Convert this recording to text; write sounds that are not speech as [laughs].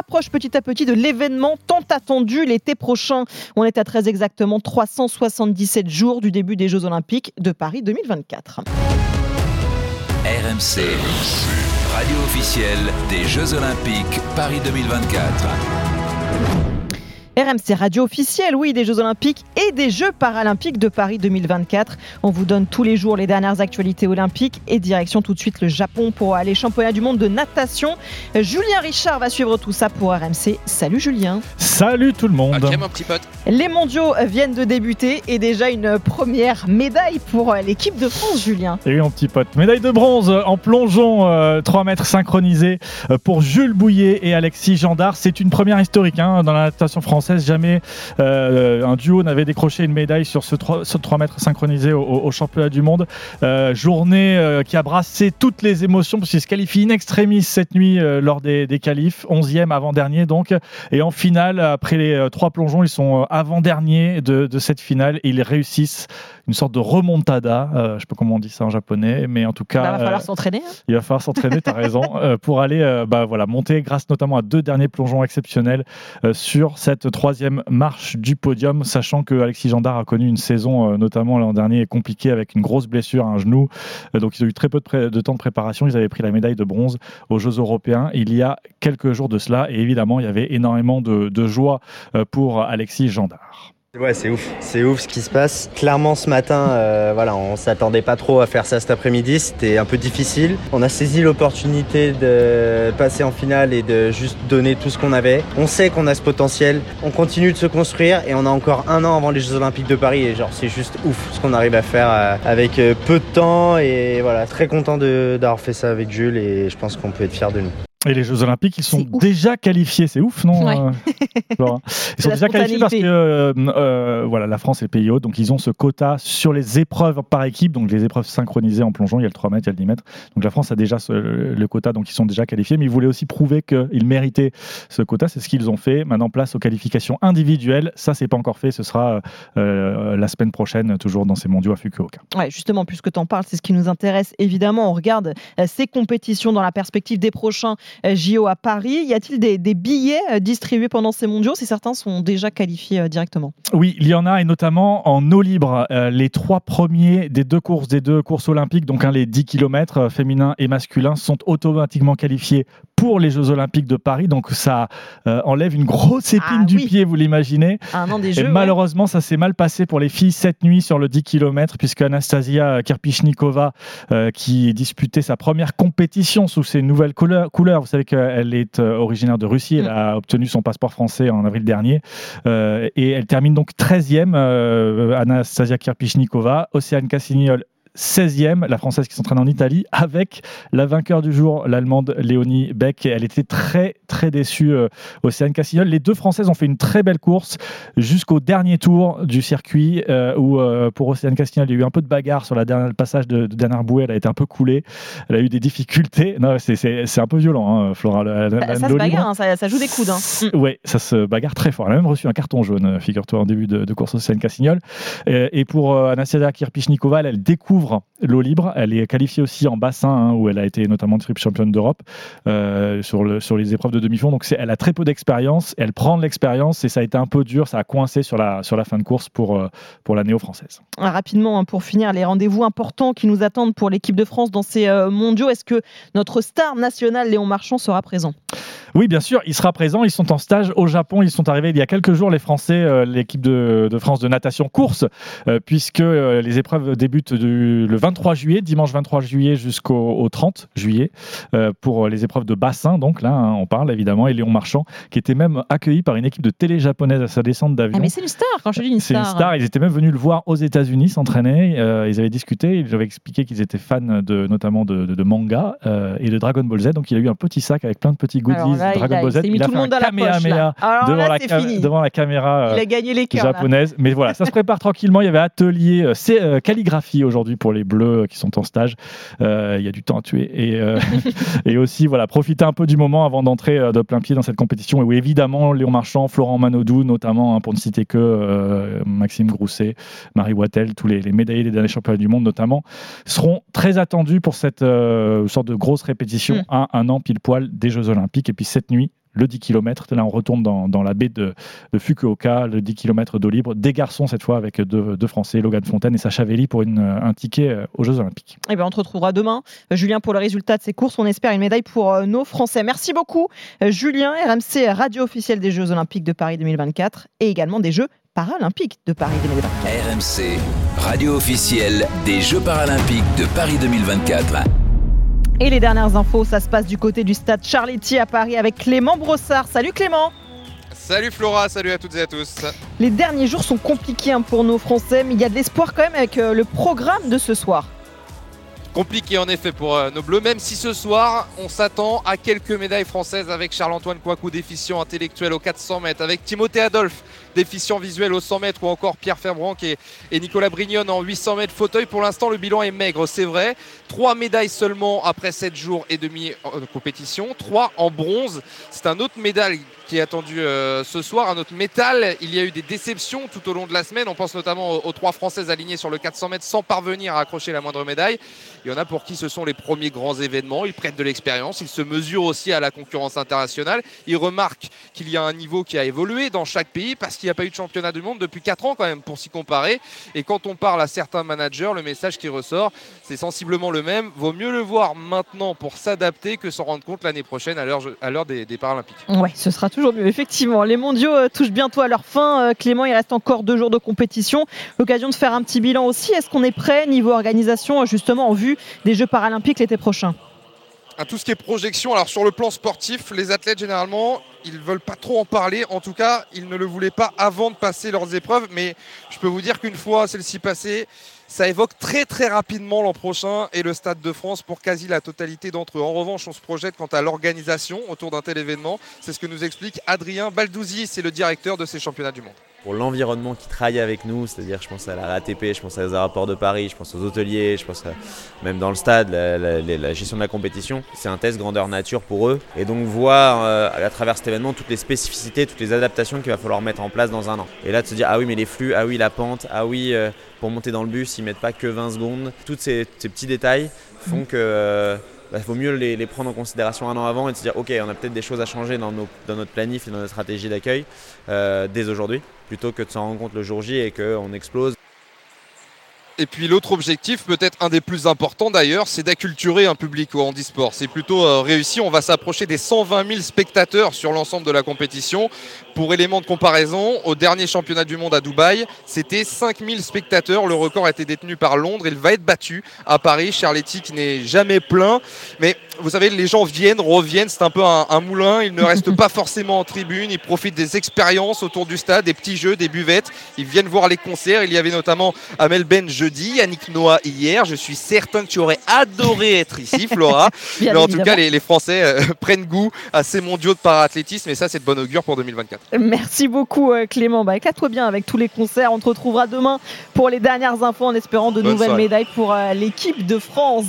rapproche petit à petit de l'événement tant attendu l'été prochain. On est à très exactement 377 jours du début des Jeux Olympiques de Paris 2024. RMC, radio officielle des Jeux Olympiques Paris 2024. RMC Radio officielle, oui, des Jeux Olympiques et des Jeux Paralympiques de Paris 2024. On vous donne tous les jours les dernières actualités olympiques et direction tout de suite le Japon pour aller championnat du monde de natation. Julien Richard va suivre tout ça pour RMC. Salut Julien. Salut tout le monde. Ok mon petit pote. Les mondiaux viennent de débuter et déjà une première médaille pour l'équipe de France, Julien. Et oui mon petit pote, médaille de bronze en plongeon 3 mètres synchronisé pour Jules Bouillet et Alexis Gendard. C'est une première historique hein, dans la natation française Jamais euh, un duo n'avait décroché une médaille sur ce 3, 3 mètres synchronisé au, championnat du monde. Euh, journée euh, qui a brassé toutes les émotions parce qu'il se qualifie in extremis cette nuit lors des, des qualifs, 11e avant-dernier donc. Et en finale, après les trois plongeons, ils sont avant-derniers de, de, cette finale ils réussissent une sorte de remontada. je ne sais pas comment on dit ça en japonais, mais en tout cas. Bah, il va falloir s'entraîner. Hein. il va falloir s'entraîner, tu as raison, [laughs] pour aller bah, voilà, monter grâce notamment à deux derniers plongeons exceptionnels sur cette troisième marche du podium, sachant que Alexis Gendard a connu une saison, euh, notamment l'an dernier, compliquée avec une grosse blessure à un genou. Euh, donc ils ont eu très peu de, temps de préparation. Ils avaient pris la médaille de bronze aux Jeux européens il y a quelques jours de cela. Et évidemment, il y avait énormément de joie euh, pour Alexis Gendard. Ouais, c'est ouf, c'est ouf ce qui se passe. Clairement, ce matin, euh, voilà, on s'attendait pas trop à faire ça cet après-midi. C'était un peu difficile. On a saisi l'opportunité de passer en finale et de juste donner tout ce qu'on avait. On sait qu'on a ce potentiel. On continue de se construire et on a encore un an avant les Jeux Olympiques de Paris. Et genre, c'est juste ouf ce qu'on arrive à faire euh, avec euh, peu de temps. Et voilà, très content d'avoir fait ça avec Jules et je pense qu'on peut être fier de nous. Et les Jeux Olympiques, ils sont déjà qualifiés. C'est ouf, non ouais. euh, [laughs] Ils sont déjà qualifiés parce que euh, euh, voilà, la France est pays haut, donc ils ont ce quota sur les épreuves par équipe, donc les épreuves synchronisées en plongeon. Il y a le 3 mètres, il y a le 10 mètres. Donc la France a déjà ce, le quota, donc ils sont déjà qualifiés. Mais ils voulaient aussi prouver qu'ils méritaient ce quota. C'est ce qu'ils ont fait. Maintenant, place aux qualifications individuelles. Ça, c'est pas encore fait. Ce sera euh, la semaine prochaine, toujours dans ces mondiaux à Fukuoka. Ouais, justement, puisque tu en parles, c'est ce qui nous intéresse. Évidemment, on regarde ces compétitions dans la perspective des prochains JO à Paris. Y a-t-il des, billets euh, distribués pendant ces mondiaux si certains sont déjà qualifiés euh, directement? Oui, il y en a, et notamment en eau libre. les trois premiers des deux courses, des deux courses olympiques, donc hein, les 10 km féminins et masculins, sont automatiquement qualifiés pour les Jeux Olympiques de Paris. Donc ça enlève une grosse épine ah du pied, vous l'imaginez. Et malheureusement, ça s'est mal passé pour les filles cette nuit sur le 10 km, puisque Anastasia Kirpichnikova, qui disputait sa première compétition sous ses nouvelles couleurs, couleurs vous savez qu'elle est euh, originaire de Russie. Elle mm. a obtenu son passeport français en avril dernier. Euh, et elle termine donc 13e, euh, Anastasia Kirpichnikova. Océane Cassignol 16e, la Française qui s'entraîne en Italie, avec la vainqueur du jour, l'Allemande Léonie Beck. Elle était très, très déçue, euh, Océane Cassignol. Les deux Françaises ont fait une très belle course jusqu'au dernier tour du circuit, euh, où euh, pour Océane Cassignol, il y a eu un peu de bagarre sur la dernière, le passage de, de dernière bouée. Elle a été un peu coulée. Elle a eu des difficultés. Non, c'est un peu violent, hein, Flora. ça, se bagarre, hein, ça, joue des coudes. Hein. [laughs] Oui, ça se bagarre très fort. Elle a même reçu un carton jaune, figure-toi, en début de, de course Océane Cassignol. Et, pour Anastasia Kirpichnikova, elle découvre l'eau libre. Elle est qualifiée aussi en bassin, hein, où elle a été notamment triple championne d'Europe euh, sur, le, sur les épreuves de demi-fond. Donc elle a très peu d'expérience, elle prend de l'expérience et ça a été un peu dur, ça a coincé sur la, sur la fin de course pour, euh, pour la néo-française. Ah, rapidement, hein, pour finir, les rendez-vous importants qui nous attendent pour l'équipe de France dans ces euh, mondiaux, est-ce que notre star nationale Léon Marchand sera présent? Oui, bien sûr, il sera présent. Ils sont en stage au Japon. Ils sont arrivés il y a quelques jours, les Français, euh, l'équipe de, France de natation course, euh, puisque euh, les épreuves débutent le 23 juillet, dimanche 23 juillet jusqu'au 30 juillet, pour les épreuves de bassin. Donc là, hein, on parle évidemment. Et Léon Marchand, qui était même accueilli par une équipe de télé japonaise à sa descente d'avion. Ah, mais c'est une star, quand je dis une star. C'est une star. Ils étaient même venus le voir aux États-Unis s'entraîner. ils avaient discuté. Ils avaient expliqué qu'ils étaient fans de, notamment de, manga et de Dragon Ball Z. Donc il a eu un petit sac avec plein de petits goodies. Dragon Ball Z. Il, a fait un devant, la devant la caméra il a gagné les japonaise. Mais voilà, ça se prépare tranquillement. Il y avait atelier euh, c'est euh, calligraphie aujourd'hui pour les bleus euh, qui sont en stage. il y a du temps à tuer. Et, [laughs] et aussi, voilà, profiter un peu du moment avant d'entrer de plein pied dans cette compétition. Et où évidemment, Léon Marchand, Florent Manodou, notamment, hein, pour ne citer que Maxime Grousset, Marie Wattel, tous les, médaillés des derniers championnats du monde notamment, seront très attendus pour cette sorte de grosse répétition mm. à un an pile poil des Jeux Olympiques. Et puis cette nuit, le 10 km. Là, on retourne dans, la baie de, Fukuoka, le 10 km d'eau libre. Des garçons cette fois avec deux, Français, Logan Fontaine et Sacha Velli pour une, un ticket aux Jeux Olympiques. Et eh bien, on te retrouvera demain, Julien, pour le résultat de ces courses. On espère une médaille pour nos Français. Merci beaucoup, Julien, RMC, radio officielle des Jeux Olympiques de Paris 2024 et également des Jeux paralympiques de Paris 2024. RMC, radio officielle des Jeux paralympiques de Paris 2024. Et les dernières infos, ça se passe du côté du stade Charletti à Paris avec Clément Brossard. Salut Clément Salut Flora, salut à toutes et à tous. Les derniers jours sont compliqués hein, pour nos Français, mais il y a de l'espoir quand même avec euh, le programme de ce soir. Compliqué en effet pour euh, nos Bleus, même si ce soir on s'attend à quelques médailles françaises avec Charles-Antoine Coicou, déficient intellectuel aux 400 mètres, avec Timothée Adolphe, déficient visuel aux 100 mètres, ou encore Pierre Ferbranc et, Nicolas Brignon en 800 mètres fauteuil. Pour l'instant, le bilan est maigre, c'est vrai. Trois médailles seulement après 7 jours et demi de compétition, trois en bronze. C'est un autre médaille qui est attendu euh, ce soir. Un autre métal, il y a eu des déceptions tout au long de la semaine. On pense notamment aux, trois Françaises alignées sur le 400 mètres sans parvenir à accrocher la moindre médaille. Il y en a pour qui ce sont les premiers grands événements. Ils prennent de l'expérience, ils se mesurent aussi à la concurrence internationale. Ils remarquent qu'il y a un niveau qui a évolué dans chaque pays parce qu'il n'y a pas eu de championnat du monde depuis 4 ans quand même pour s'y comparer. Et quand on parle à certains managers, le message qui ressort, c'est sensiblement le même. Vaut mieux le voir maintenant pour s'adapter que s'en rendre compte l'année prochaine à l'heure des, des Paralympiques. Ouais, ce sera toujours mieux. Effectivement, les mondiaux euh, touchent bientôt à leur fin. Euh, Clément, il reste encore deux jours de compétition. L'occasion de faire un petit bilan aussi. Est-ce qu'on est prêt niveau organisation, justement, en vue des Jeux paralympiques l'été prochain? À tout ce qui est projection. Alors sur le plan sportif, les athlètes généralement, ils veulent pas trop en parler. En tout cas, ils ne le voulaient pas avant de passer leurs épreuves. Mais je peux vous dire qu'une fois celle-ci passée, ça évoque très très rapidement l'an prochain et le Stade de France pour quasi la totalité d'entre eux. En revanche, on se projette quant à l'organisation autour d'un tel événement. C'est ce que nous explique Adrien Baldouzi, c'est le directeur de ces championnats du monde pour l'environnement qui travaille avec nous, c'est-à-dire je pense à la RATP, je pense aux aéroports de Paris, je pense aux hôteliers, je pense même dans le stade, la, gestion de la compétition. C'est un test grandeur nature pour eux. Et donc voir euh, à travers cet événement toutes les spécificités, toutes les adaptations qu'il va falloir mettre en place dans un an. Et là de se dire ah oui mais les flux, ah oui la pente, ah oui euh, pour monter dans le bus ils mettent pas que 20 secondes. Tous ces, petits détails font que... Euh, il bah, vaut mieux les, prendre en considération un an avant et se dire ok on a peut-être des choses à changer dans, notre planif et dans notre stratégie d'accueil dès aujourd'hui plutôt que de s'en rendre compte le jour J et qu'on explose. Et puis l'autre objectif, peut-être un des plus importants d'ailleurs, c'est d'acculturer un public au handisport. C'est plutôt euh, réussi. On va s'approcher des 120 000 spectateurs sur l'ensemble de la compétition. Pour élément de comparaison, au dernier championnat du monde à Dubaï, c'était 5 000 spectateurs. Le record a été détenu par Londres. Il va être battu à Paris. Charletti qui n'est jamais plein. Mais vous savez, les gens viennent, reviennent. C'est un peu un, un moulin. Ils ne restent pas forcément en tribune. Ils profitent des expériences autour du stade, des petits jeux, des buvettes. Ils viennent voir les concerts. Il y avait notamment Amel Ben jeudi, Yannick Noah hier. Je suis certain que tu aurais adoré être ici, Flora. [laughs] Mais en tout cas, les, Français euh, [laughs] prennent goût à ces mondiaux de paraathlétisme et ça, c'est de bon augure pour 2024. Merci beaucoup, euh, Clément. Bah, éclate-toi bien avec tous les concerts. On te retrouvera demain pour les dernières infos en espérant de nouvelles médailles pour euh, l'équipe de France.